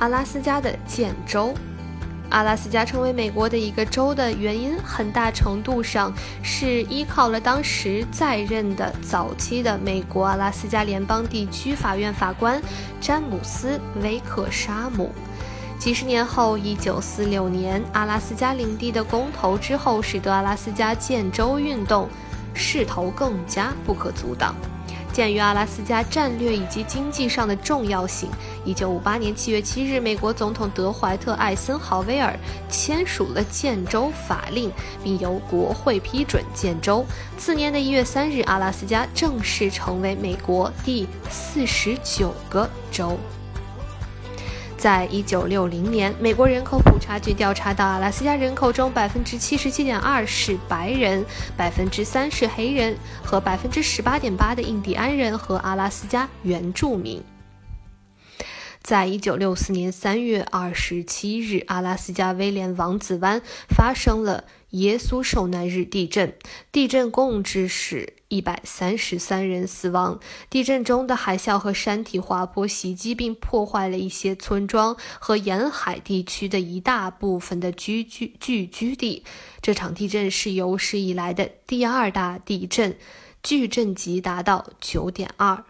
阿拉斯加的建州。阿拉斯加成为美国的一个州的原因，很大程度上是依靠了当时在任的早期的美国阿拉斯加联邦地区法院法官詹姆斯·维克沙姆。几十年后，一九四六年阿拉斯加领地的公投之后，使得阿拉斯加建州运动势头更加不可阻挡。鉴于阿拉斯加战略以及经济上的重要性，1958年7月7日，美国总统德怀特·艾森豪威尔签署了建州法令，并由国会批准建州。次年的一月三日，阿拉斯加正式成为美国第四十九个州。在一九六零年，美国人口普查局调查到，阿拉斯加人口中百分之七十七点二是白人，百分之三是黑人和百分之十八点八的印第安人和阿拉斯加原住民。在一九六四年三月二十七日，阿拉斯加威廉王子湾发生了耶稣受难日地震，地震共致使一百三十三人死亡。地震中的海啸和山体滑坡袭击并破坏了一些村庄和沿海地区的一大部分的居居聚居地。这场地震是有史以来的第二大地震，巨震级达到九点二。